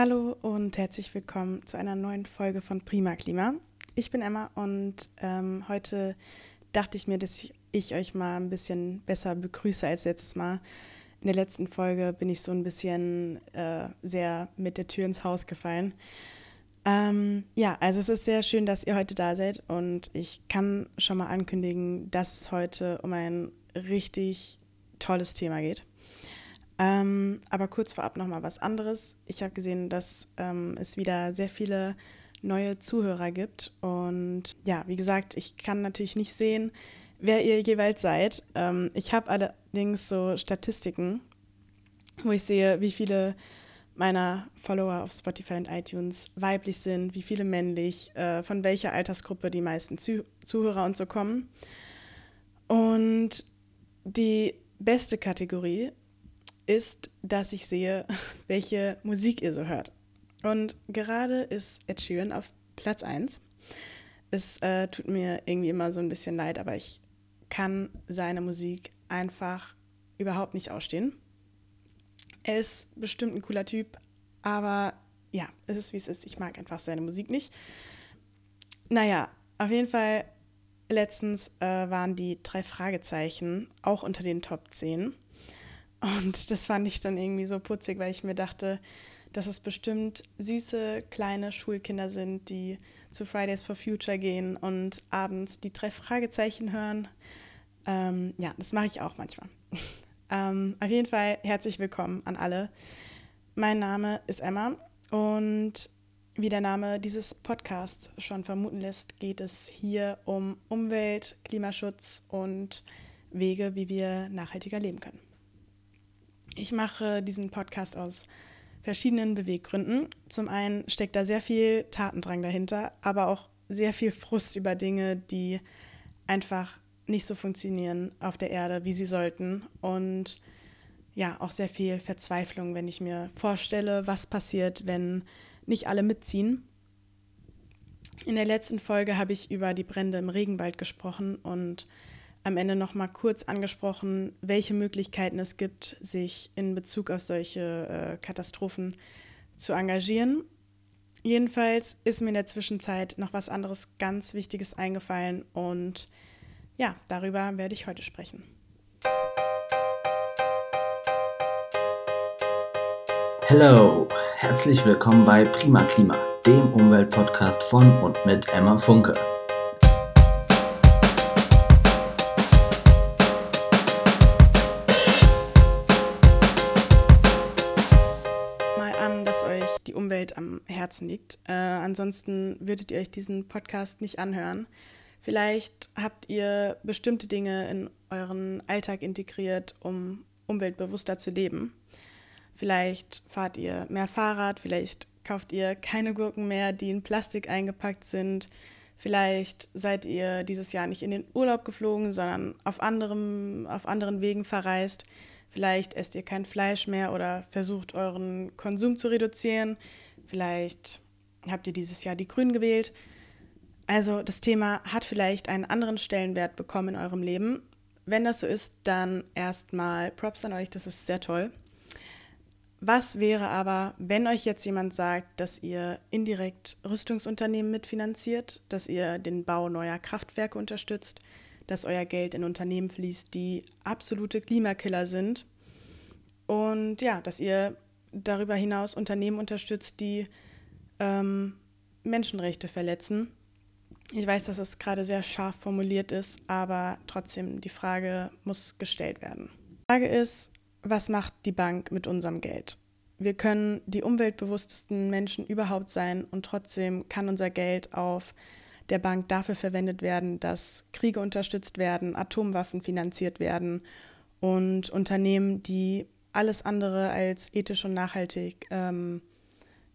Hallo und herzlich willkommen zu einer neuen Folge von Prima Klima. Ich bin Emma und ähm, heute dachte ich mir, dass ich, ich, euch mal ein bisschen besser begrüße als letztes Mal. In der letzten Folge bin ich so ein bisschen äh, sehr mit der Tür ins Haus gefallen. Ähm, ja, also es ist sehr schön, dass ihr heute da seid und ich kann schon mal ankündigen, dass es heute um ein richtig tolles Thema geht. Ähm, aber kurz vorab nochmal was anderes. Ich habe gesehen, dass ähm, es wieder sehr viele neue Zuhörer gibt. Und ja, wie gesagt, ich kann natürlich nicht sehen, wer ihr jeweils seid. Ähm, ich habe allerdings so Statistiken, wo ich sehe, wie viele meiner Follower auf Spotify und iTunes weiblich sind, wie viele männlich, äh, von welcher Altersgruppe die meisten Zuh Zuhörer und so kommen. Und die beste Kategorie ist, dass ich sehe, welche Musik ihr so hört. Und gerade ist Ed Sheeran auf Platz 1. Es äh, tut mir irgendwie immer so ein bisschen leid, aber ich kann seine Musik einfach überhaupt nicht ausstehen. Er ist bestimmt ein cooler Typ, aber ja, es ist wie es ist. Ich mag einfach seine Musik nicht. Naja, auf jeden Fall, letztens äh, waren die drei Fragezeichen auch unter den Top 10. Und das fand ich dann irgendwie so putzig, weil ich mir dachte, dass es bestimmt süße kleine Schulkinder sind, die zu Fridays for Future gehen und abends die drei Fragezeichen hören. Ähm, ja, das mache ich auch manchmal. ähm, auf jeden Fall herzlich willkommen an alle. Mein Name ist Emma und wie der Name dieses Podcasts schon vermuten lässt, geht es hier um Umwelt, Klimaschutz und Wege, wie wir nachhaltiger leben können. Ich mache diesen Podcast aus verschiedenen Beweggründen. Zum einen steckt da sehr viel Tatendrang dahinter, aber auch sehr viel Frust über Dinge, die einfach nicht so funktionieren auf der Erde, wie sie sollten. Und ja, auch sehr viel Verzweiflung, wenn ich mir vorstelle, was passiert, wenn nicht alle mitziehen. In der letzten Folge habe ich über die Brände im Regenwald gesprochen und am Ende noch mal kurz angesprochen, welche Möglichkeiten es gibt, sich in Bezug auf solche äh, Katastrophen zu engagieren. Jedenfalls ist mir in der Zwischenzeit noch was anderes ganz Wichtiges eingefallen und ja, darüber werde ich heute sprechen. Hallo, herzlich willkommen bei Prima Klima, dem Umweltpodcast von und mit Emma Funke. Herzen liegt. Äh, ansonsten würdet ihr euch diesen Podcast nicht anhören. Vielleicht habt ihr bestimmte Dinge in euren Alltag integriert, um umweltbewusster zu leben. Vielleicht fahrt ihr mehr Fahrrad, vielleicht kauft ihr keine Gurken mehr, die in Plastik eingepackt sind. Vielleicht seid ihr dieses Jahr nicht in den Urlaub geflogen, sondern auf, anderem, auf anderen Wegen verreist. Vielleicht esst ihr kein Fleisch mehr oder versucht euren Konsum zu reduzieren. Vielleicht habt ihr dieses Jahr die Grünen gewählt. Also das Thema hat vielleicht einen anderen Stellenwert bekommen in eurem Leben. Wenn das so ist, dann erstmal Props an euch, das ist sehr toll. Was wäre aber, wenn euch jetzt jemand sagt, dass ihr indirekt Rüstungsunternehmen mitfinanziert, dass ihr den Bau neuer Kraftwerke unterstützt, dass euer Geld in Unternehmen fließt, die absolute Klimakiller sind und ja, dass ihr darüber hinaus Unternehmen unterstützt, die ähm, Menschenrechte verletzen. Ich weiß, dass es gerade sehr scharf formuliert ist, aber trotzdem die Frage muss gestellt werden. Die Frage ist, was macht die Bank mit unserem Geld? Wir können die umweltbewusstesten Menschen überhaupt sein und trotzdem kann unser Geld auf der Bank dafür verwendet werden, dass Kriege unterstützt werden, Atomwaffen finanziert werden und Unternehmen, die alles andere als ethisch und nachhaltig ähm,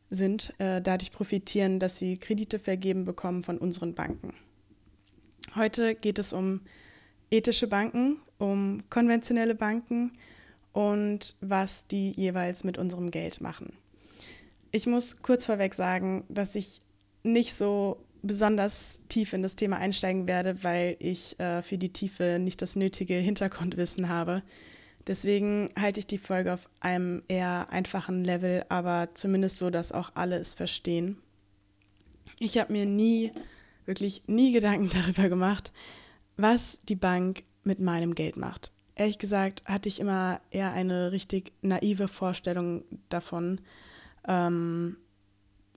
sind, äh, dadurch profitieren, dass sie Kredite vergeben bekommen von unseren Banken. Heute geht es um ethische Banken, um konventionelle Banken und was die jeweils mit unserem Geld machen. Ich muss kurz vorweg sagen, dass ich nicht so besonders tief in das Thema einsteigen werde, weil ich äh, für die Tiefe nicht das nötige Hintergrundwissen habe. Deswegen halte ich die Folge auf einem eher einfachen Level, aber zumindest so, dass auch alle es verstehen. Ich habe mir nie, wirklich nie Gedanken darüber gemacht, was die Bank mit meinem Geld macht. Ehrlich gesagt hatte ich immer eher eine richtig naive Vorstellung davon ähm,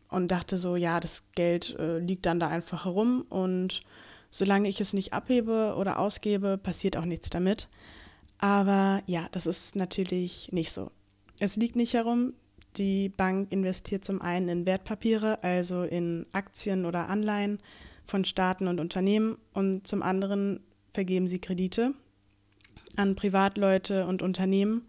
und dachte so, ja, das Geld äh, liegt dann da einfach herum und solange ich es nicht abhebe oder ausgebe, passiert auch nichts damit. Aber ja, das ist natürlich nicht so. Es liegt nicht herum. Die Bank investiert zum einen in Wertpapiere, also in Aktien oder Anleihen von Staaten und Unternehmen, und zum anderen vergeben sie Kredite an Privatleute und Unternehmen.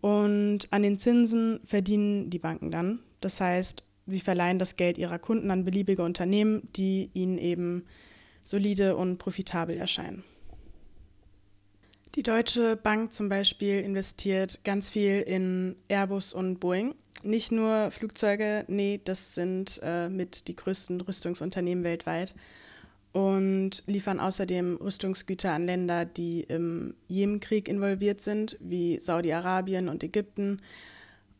Und an den Zinsen verdienen die Banken dann. Das heißt, sie verleihen das Geld ihrer Kunden an beliebige Unternehmen, die ihnen eben solide und profitabel erscheinen. Die Deutsche Bank zum Beispiel investiert ganz viel in Airbus und Boeing. Nicht nur Flugzeuge, nee, das sind äh, mit die größten Rüstungsunternehmen weltweit und liefern außerdem Rüstungsgüter an Länder, die im Jemenkrieg involviert sind, wie Saudi-Arabien und Ägypten.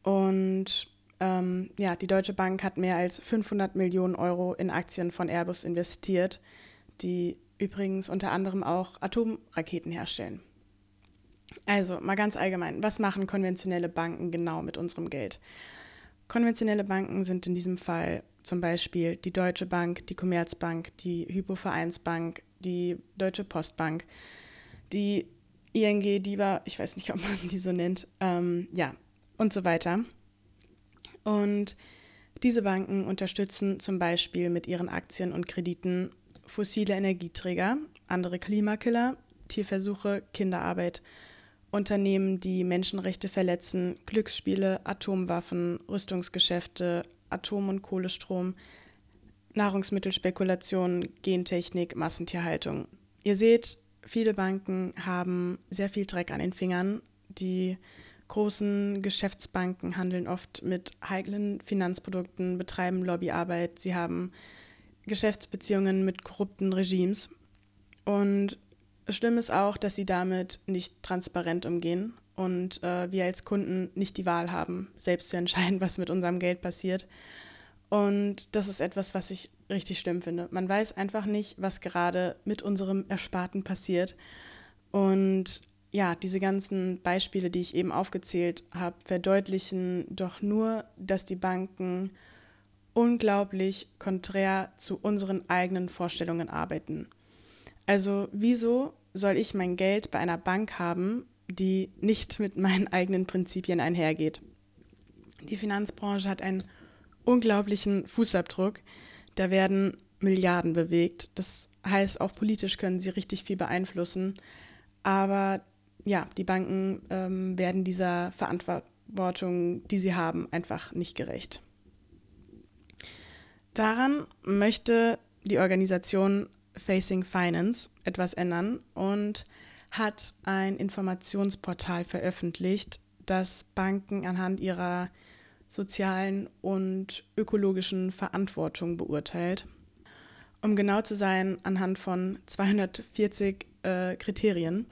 Und ähm, ja, die Deutsche Bank hat mehr als 500 Millionen Euro in Aktien von Airbus investiert, die übrigens unter anderem auch Atomraketen herstellen. Also mal ganz allgemein, was machen konventionelle Banken genau mit unserem Geld? Konventionelle Banken sind in diesem Fall zum Beispiel die Deutsche Bank, die Commerzbank, die Hypovereinsbank, die Deutsche Postbank, die ING, DIBA, ich weiß nicht, ob man die so nennt, ähm, ja, und so weiter. Und diese Banken unterstützen zum Beispiel mit ihren Aktien und Krediten fossile Energieträger, andere Klimakiller, Tierversuche, Kinderarbeit Unternehmen, die Menschenrechte verletzen, Glücksspiele, Atomwaffen, Rüstungsgeschäfte, Atom- und Kohlestrom, Nahrungsmittelspekulation, Gentechnik, Massentierhaltung. Ihr seht, viele Banken haben sehr viel Dreck an den Fingern. Die großen Geschäftsbanken handeln oft mit heiklen Finanzprodukten, betreiben Lobbyarbeit, sie haben Geschäftsbeziehungen mit korrupten Regimes. Und Schlimm ist auch, dass sie damit nicht transparent umgehen und äh, wir als Kunden nicht die Wahl haben, selbst zu entscheiden, was mit unserem Geld passiert. Und das ist etwas, was ich richtig schlimm finde. Man weiß einfach nicht, was gerade mit unserem Ersparten passiert. Und ja, diese ganzen Beispiele, die ich eben aufgezählt habe, verdeutlichen doch nur, dass die Banken unglaublich konträr zu unseren eigenen Vorstellungen arbeiten. Also wieso soll ich mein Geld bei einer Bank haben, die nicht mit meinen eigenen Prinzipien einhergeht? Die Finanzbranche hat einen unglaublichen Fußabdruck. Da werden Milliarden bewegt. Das heißt, auch politisch können sie richtig viel beeinflussen. Aber ja, die Banken ähm, werden dieser Verantwortung, die sie haben, einfach nicht gerecht. Daran möchte die Organisation Facing Finance etwas ändern und hat ein Informationsportal veröffentlicht, das Banken anhand ihrer sozialen und ökologischen Verantwortung beurteilt. Um genau zu sein, anhand von 240 äh, Kriterien.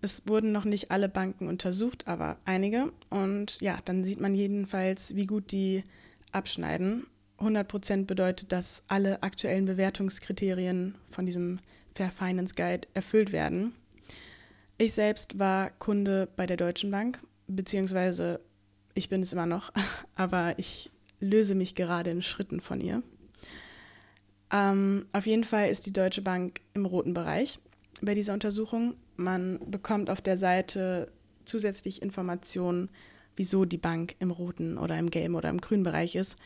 Es wurden noch nicht alle Banken untersucht, aber einige. Und ja, dann sieht man jedenfalls, wie gut die abschneiden. 100 Prozent bedeutet, dass alle aktuellen Bewertungskriterien von diesem Fair Finance Guide erfüllt werden. Ich selbst war Kunde bei der Deutschen Bank, beziehungsweise ich bin es immer noch, aber ich löse mich gerade in Schritten von ihr. Ähm, auf jeden Fall ist die Deutsche Bank im roten Bereich bei dieser Untersuchung. Man bekommt auf der Seite zusätzlich Informationen, wieso die Bank im roten oder im gelben oder im grünen Bereich ist.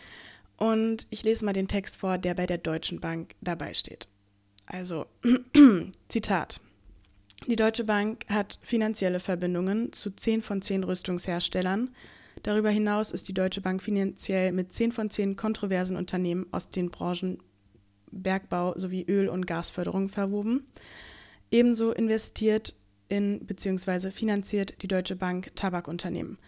Und ich lese mal den Text vor, der bei der Deutschen Bank dabei steht. Also, Zitat. Die Deutsche Bank hat finanzielle Verbindungen zu 10 von 10 Rüstungsherstellern. Darüber hinaus ist die Deutsche Bank finanziell mit 10 von 10 kontroversen Unternehmen aus den Branchen Bergbau sowie Öl- und Gasförderung verwoben. Ebenso investiert in bzw. finanziert die Deutsche Bank Tabakunternehmen.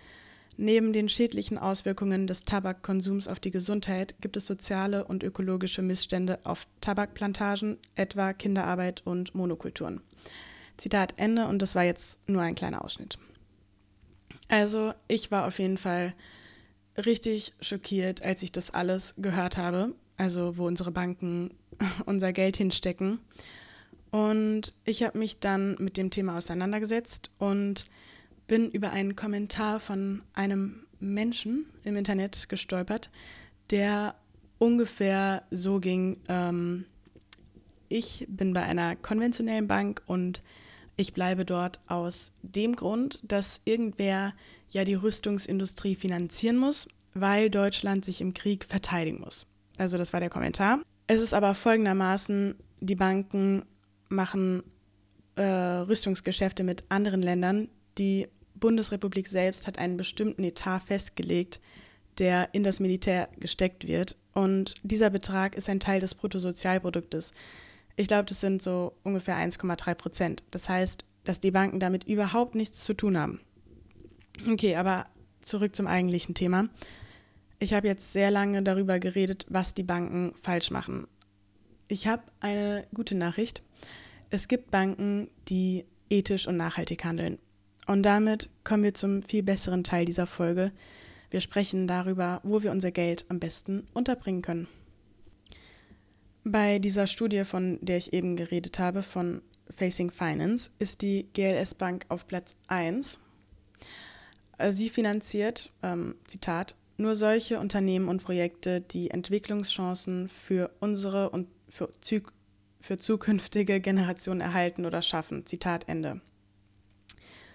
Neben den schädlichen Auswirkungen des Tabakkonsums auf die Gesundheit gibt es soziale und ökologische Missstände auf Tabakplantagen, etwa Kinderarbeit und Monokulturen. Zitat Ende und das war jetzt nur ein kleiner Ausschnitt. Also ich war auf jeden Fall richtig schockiert, als ich das alles gehört habe, also wo unsere Banken unser Geld hinstecken. Und ich habe mich dann mit dem Thema auseinandergesetzt und bin über einen Kommentar von einem Menschen im Internet gestolpert, der ungefähr so ging, ähm, ich bin bei einer konventionellen Bank und ich bleibe dort aus dem Grund, dass irgendwer ja die Rüstungsindustrie finanzieren muss, weil Deutschland sich im Krieg verteidigen muss. Also das war der Kommentar. Es ist aber folgendermaßen, die Banken machen äh, Rüstungsgeschäfte mit anderen Ländern. Die Bundesrepublik selbst hat einen bestimmten Etat festgelegt, der in das Militär gesteckt wird. Und dieser Betrag ist ein Teil des Bruttosozialproduktes. Ich glaube, das sind so ungefähr 1,3 Prozent. Das heißt, dass die Banken damit überhaupt nichts zu tun haben. Okay, aber zurück zum eigentlichen Thema. Ich habe jetzt sehr lange darüber geredet, was die Banken falsch machen. Ich habe eine gute Nachricht. Es gibt Banken, die ethisch und nachhaltig handeln. Und damit kommen wir zum viel besseren Teil dieser Folge. Wir sprechen darüber, wo wir unser Geld am besten unterbringen können. Bei dieser Studie, von der ich eben geredet habe, von Facing Finance, ist die GLS Bank auf Platz 1. Sie finanziert, ähm, Zitat, nur solche Unternehmen und Projekte, die Entwicklungschancen für unsere und für, für zukünftige Generationen erhalten oder schaffen. Zitat Ende.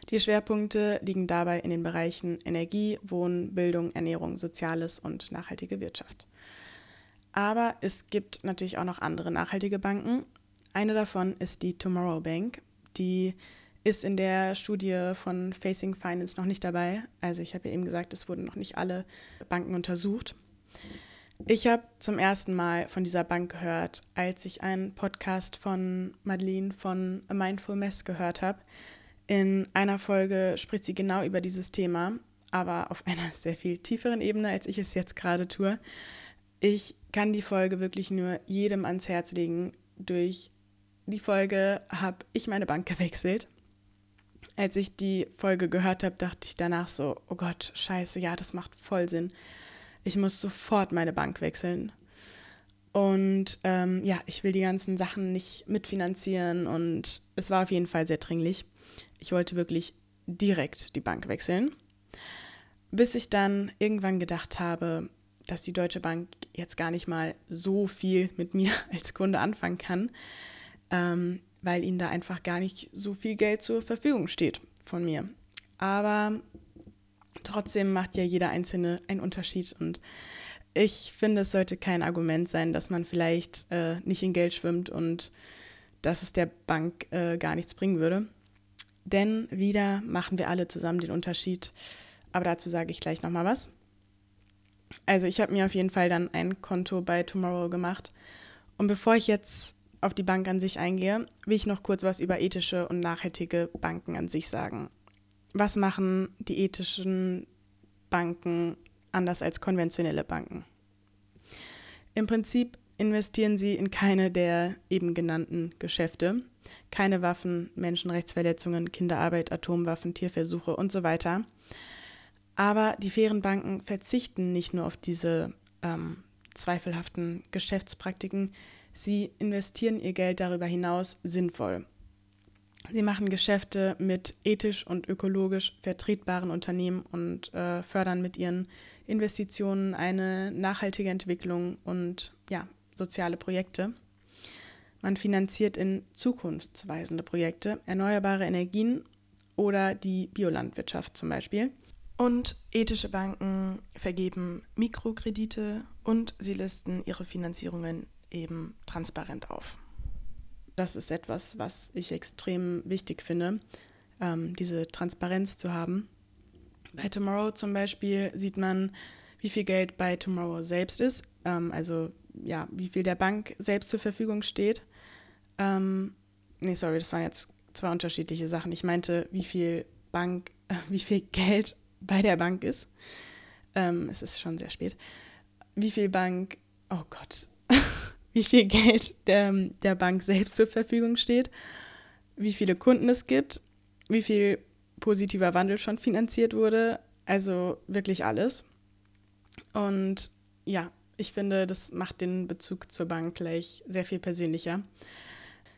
Die Schwerpunkte liegen dabei in den Bereichen Energie, Wohnen, Bildung, Ernährung, Soziales und nachhaltige Wirtschaft. Aber es gibt natürlich auch noch andere nachhaltige Banken. Eine davon ist die Tomorrow Bank. Die ist in der Studie von Facing Finance noch nicht dabei. Also ich habe ja eben gesagt, es wurden noch nicht alle Banken untersucht. Ich habe zum ersten Mal von dieser Bank gehört, als ich einen Podcast von Madeleine von A Mindful Mess gehört habe. In einer Folge spricht sie genau über dieses Thema, aber auf einer sehr viel tieferen Ebene, als ich es jetzt gerade tue. Ich kann die Folge wirklich nur jedem ans Herz legen. Durch die Folge habe ich meine Bank gewechselt. Als ich die Folge gehört habe, dachte ich danach so, oh Gott, scheiße, ja, das macht voll Sinn. Ich muss sofort meine Bank wechseln. Und ähm, ja, ich will die ganzen Sachen nicht mitfinanzieren und es war auf jeden Fall sehr dringlich. Ich wollte wirklich direkt die Bank wechseln. Bis ich dann irgendwann gedacht habe, dass die Deutsche Bank jetzt gar nicht mal so viel mit mir als Kunde anfangen kann, ähm, weil ihnen da einfach gar nicht so viel Geld zur Verfügung steht von mir. Aber trotzdem macht ja jeder Einzelne einen Unterschied und ich finde, es sollte kein Argument sein, dass man vielleicht äh, nicht in Geld schwimmt und dass es der Bank äh, gar nichts bringen würde. Denn wieder machen wir alle zusammen den Unterschied. Aber dazu sage ich gleich nochmal was. Also ich habe mir auf jeden Fall dann ein Konto bei Tomorrow gemacht. Und bevor ich jetzt auf die Bank an sich eingehe, will ich noch kurz was über ethische und nachhaltige Banken an sich sagen. Was machen die ethischen Banken anders als konventionelle Banken? Im Prinzip investieren sie in keine der eben genannten Geschäfte. Keine Waffen, Menschenrechtsverletzungen, Kinderarbeit, Atomwaffen, Tierversuche und so weiter. Aber die fairen Banken verzichten nicht nur auf diese ähm, zweifelhaften Geschäftspraktiken, sie investieren ihr Geld darüber hinaus sinnvoll. Sie machen Geschäfte mit ethisch und ökologisch vertretbaren Unternehmen und äh, fördern mit ihren Investitionen eine nachhaltige Entwicklung und ja, soziale Projekte. Man finanziert in zukunftsweisende Projekte, erneuerbare Energien oder die Biolandwirtschaft zum Beispiel. Und ethische Banken vergeben Mikrokredite und sie listen ihre Finanzierungen eben transparent auf. Das ist etwas, was ich extrem wichtig finde, ähm, diese Transparenz zu haben. Bei Tomorrow zum Beispiel sieht man, wie viel Geld bei Tomorrow selbst ist, ähm, also ja, wie viel der Bank selbst zur Verfügung steht. Ähm, nee, sorry, das waren jetzt zwei unterschiedliche Sachen. Ich meinte, wie viel Bank, äh, wie viel Geld bei der Bank ist. Ähm, es ist schon sehr spät. Wie viel Bank, oh Gott, wie viel Geld der, der Bank selbst zur Verfügung steht, wie viele Kunden es gibt, wie viel positiver Wandel schon finanziert wurde. Also wirklich alles. Und ja, ich finde, das macht den Bezug zur Bank gleich sehr viel persönlicher.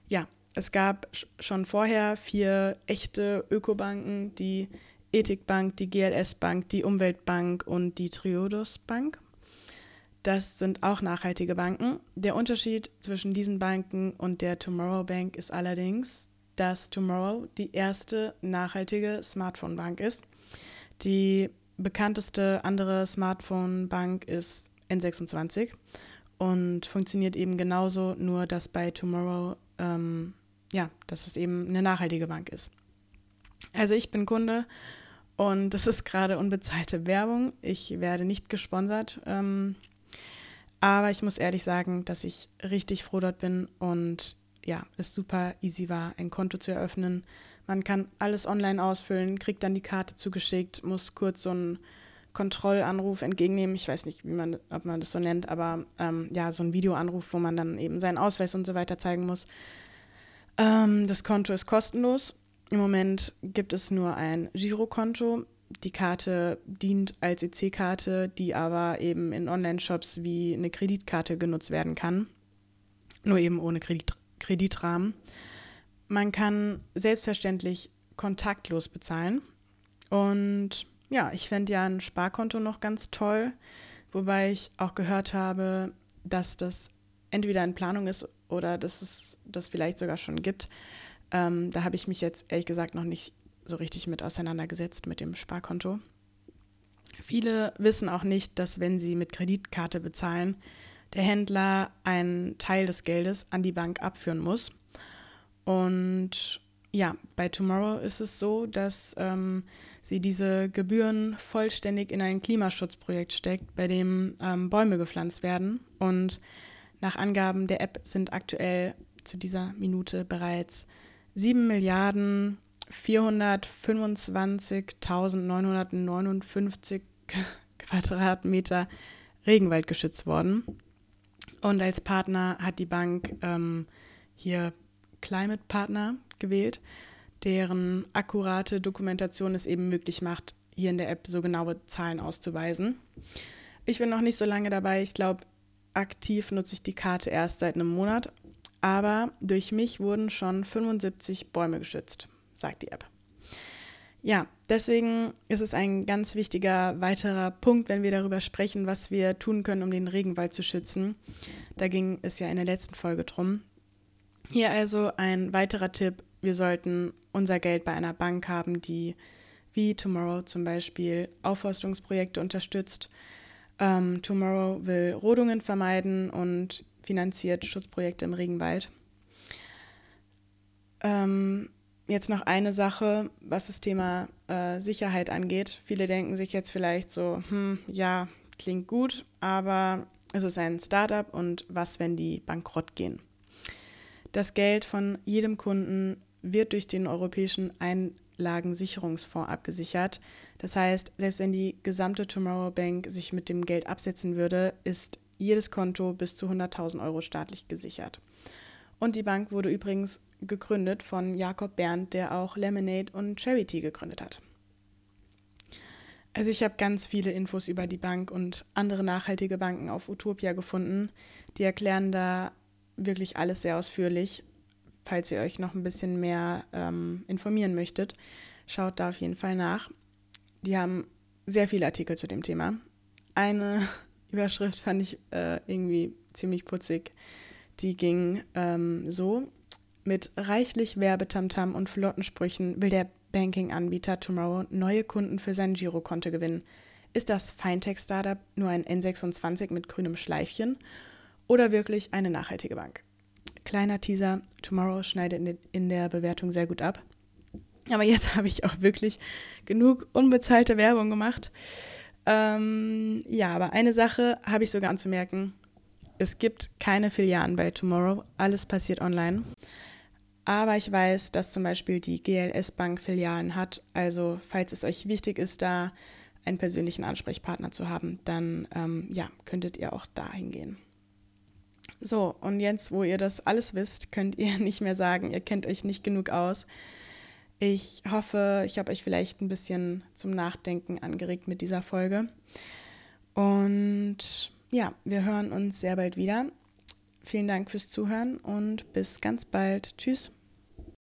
Ja, es gab schon vorher vier echte Ökobanken, die Ethikbank, die GLS Bank, die Umweltbank und die Triodos Bank. Das sind auch nachhaltige Banken. Der Unterschied zwischen diesen Banken und der Tomorrow Bank ist allerdings, dass Tomorrow die erste nachhaltige Smartphone-Bank ist. Die bekannteste andere Smartphone-Bank ist N26 und funktioniert eben genauso, nur dass bei Tomorrow, ähm, ja, dass es eben eine nachhaltige Bank ist. Also ich bin Kunde und das ist gerade unbezahlte Werbung. Ich werde nicht gesponsert. Ähm, aber ich muss ehrlich sagen, dass ich richtig froh dort bin und ja, es super easy war, ein Konto zu eröffnen. Man kann alles online ausfüllen, kriegt dann die Karte zugeschickt, muss kurz so einen Kontrollanruf entgegennehmen. Ich weiß nicht, wie man, ob man das so nennt, aber ähm, ja, so ein Videoanruf, wo man dann eben seinen Ausweis und so weiter zeigen muss. Ähm, das Konto ist kostenlos. Im Moment gibt es nur ein Girokonto. Die Karte dient als EC-Karte, die aber eben in Online-Shops wie eine Kreditkarte genutzt werden kann. Nur eben ohne Kredit Kreditrahmen. Man kann selbstverständlich kontaktlos bezahlen. Und ja, ich fände ja ein Sparkonto noch ganz toll, wobei ich auch gehört habe, dass das entweder in Planung ist oder dass es das vielleicht sogar schon gibt. Ähm, da habe ich mich jetzt ehrlich gesagt noch nicht so richtig mit auseinandergesetzt mit dem Sparkonto. Viele wissen auch nicht, dass wenn sie mit Kreditkarte bezahlen, der Händler einen Teil des Geldes an die Bank abführen muss. Und ja, bei Tomorrow ist es so, dass ähm, sie diese Gebühren vollständig in ein Klimaschutzprojekt steckt, bei dem ähm, Bäume gepflanzt werden. Und nach Angaben der App sind aktuell zu dieser Minute bereits 7 Milliarden 425.959 Quadratmeter Regenwald geschützt worden. Und als Partner hat die Bank ähm, hier Climate Partner gewählt, deren akkurate Dokumentation es eben möglich macht, hier in der App so genaue Zahlen auszuweisen. Ich bin noch nicht so lange dabei. Ich glaube, aktiv nutze ich die Karte erst seit einem Monat. Aber durch mich wurden schon 75 Bäume geschützt, sagt die App. Ja, deswegen ist es ein ganz wichtiger weiterer Punkt, wenn wir darüber sprechen, was wir tun können, um den Regenwald zu schützen. Da ging es ja in der letzten Folge drum. Hier also ein weiterer Tipp. Wir sollten unser Geld bei einer Bank haben, die wie Tomorrow zum Beispiel Aufforstungsprojekte unterstützt. Ähm, Tomorrow will Rodungen vermeiden und finanziert Schutzprojekte im Regenwald. Ähm, jetzt noch eine Sache, was das Thema äh, Sicherheit angeht. Viele denken sich jetzt vielleicht so, hm, ja, klingt gut, aber es ist ein Startup und was, wenn die bankrott gehen? Das Geld von jedem Kunden wird durch den Europäischen Einlagensicherungsfonds abgesichert. Das heißt, selbst wenn die gesamte Tomorrow Bank sich mit dem Geld absetzen würde, ist jedes Konto bis zu 100.000 Euro staatlich gesichert. Und die Bank wurde übrigens gegründet von Jakob Berndt, der auch Lemonade und Charity gegründet hat. Also ich habe ganz viele Infos über die Bank und andere nachhaltige Banken auf Utopia gefunden. Die erklären da wirklich alles sehr ausführlich. Falls ihr euch noch ein bisschen mehr ähm, informieren möchtet, schaut da auf jeden Fall nach. Die haben sehr viele Artikel zu dem Thema. Eine Überschrift fand ich äh, irgendwie ziemlich putzig. Die ging ähm, so: Mit reichlich Werbetamtam und flotten Sprüchen will der Banking-Anbieter Tomorrow neue Kunden für sein Girokonto gewinnen. Ist das Fintech-Startup nur ein N26 mit grünem Schleifchen oder wirklich eine nachhaltige Bank? Kleiner Teaser: Tomorrow schneidet in der Bewertung sehr gut ab. Aber jetzt habe ich auch wirklich genug unbezahlte Werbung gemacht. Ähm, ja, aber eine Sache habe ich sogar anzumerken. Es gibt keine Filialen bei Tomorrow. Alles passiert online. Aber ich weiß, dass zum Beispiel die GLS Bank Filialen hat. Also falls es euch wichtig ist, da einen persönlichen Ansprechpartner zu haben, dann ähm, ja, könntet ihr auch dahin gehen. So, und jetzt, wo ihr das alles wisst, könnt ihr nicht mehr sagen, ihr kennt euch nicht genug aus. Ich hoffe, ich habe euch vielleicht ein bisschen zum Nachdenken angeregt mit dieser Folge. Und ja, wir hören uns sehr bald wieder. Vielen Dank fürs Zuhören und bis ganz bald. Tschüss.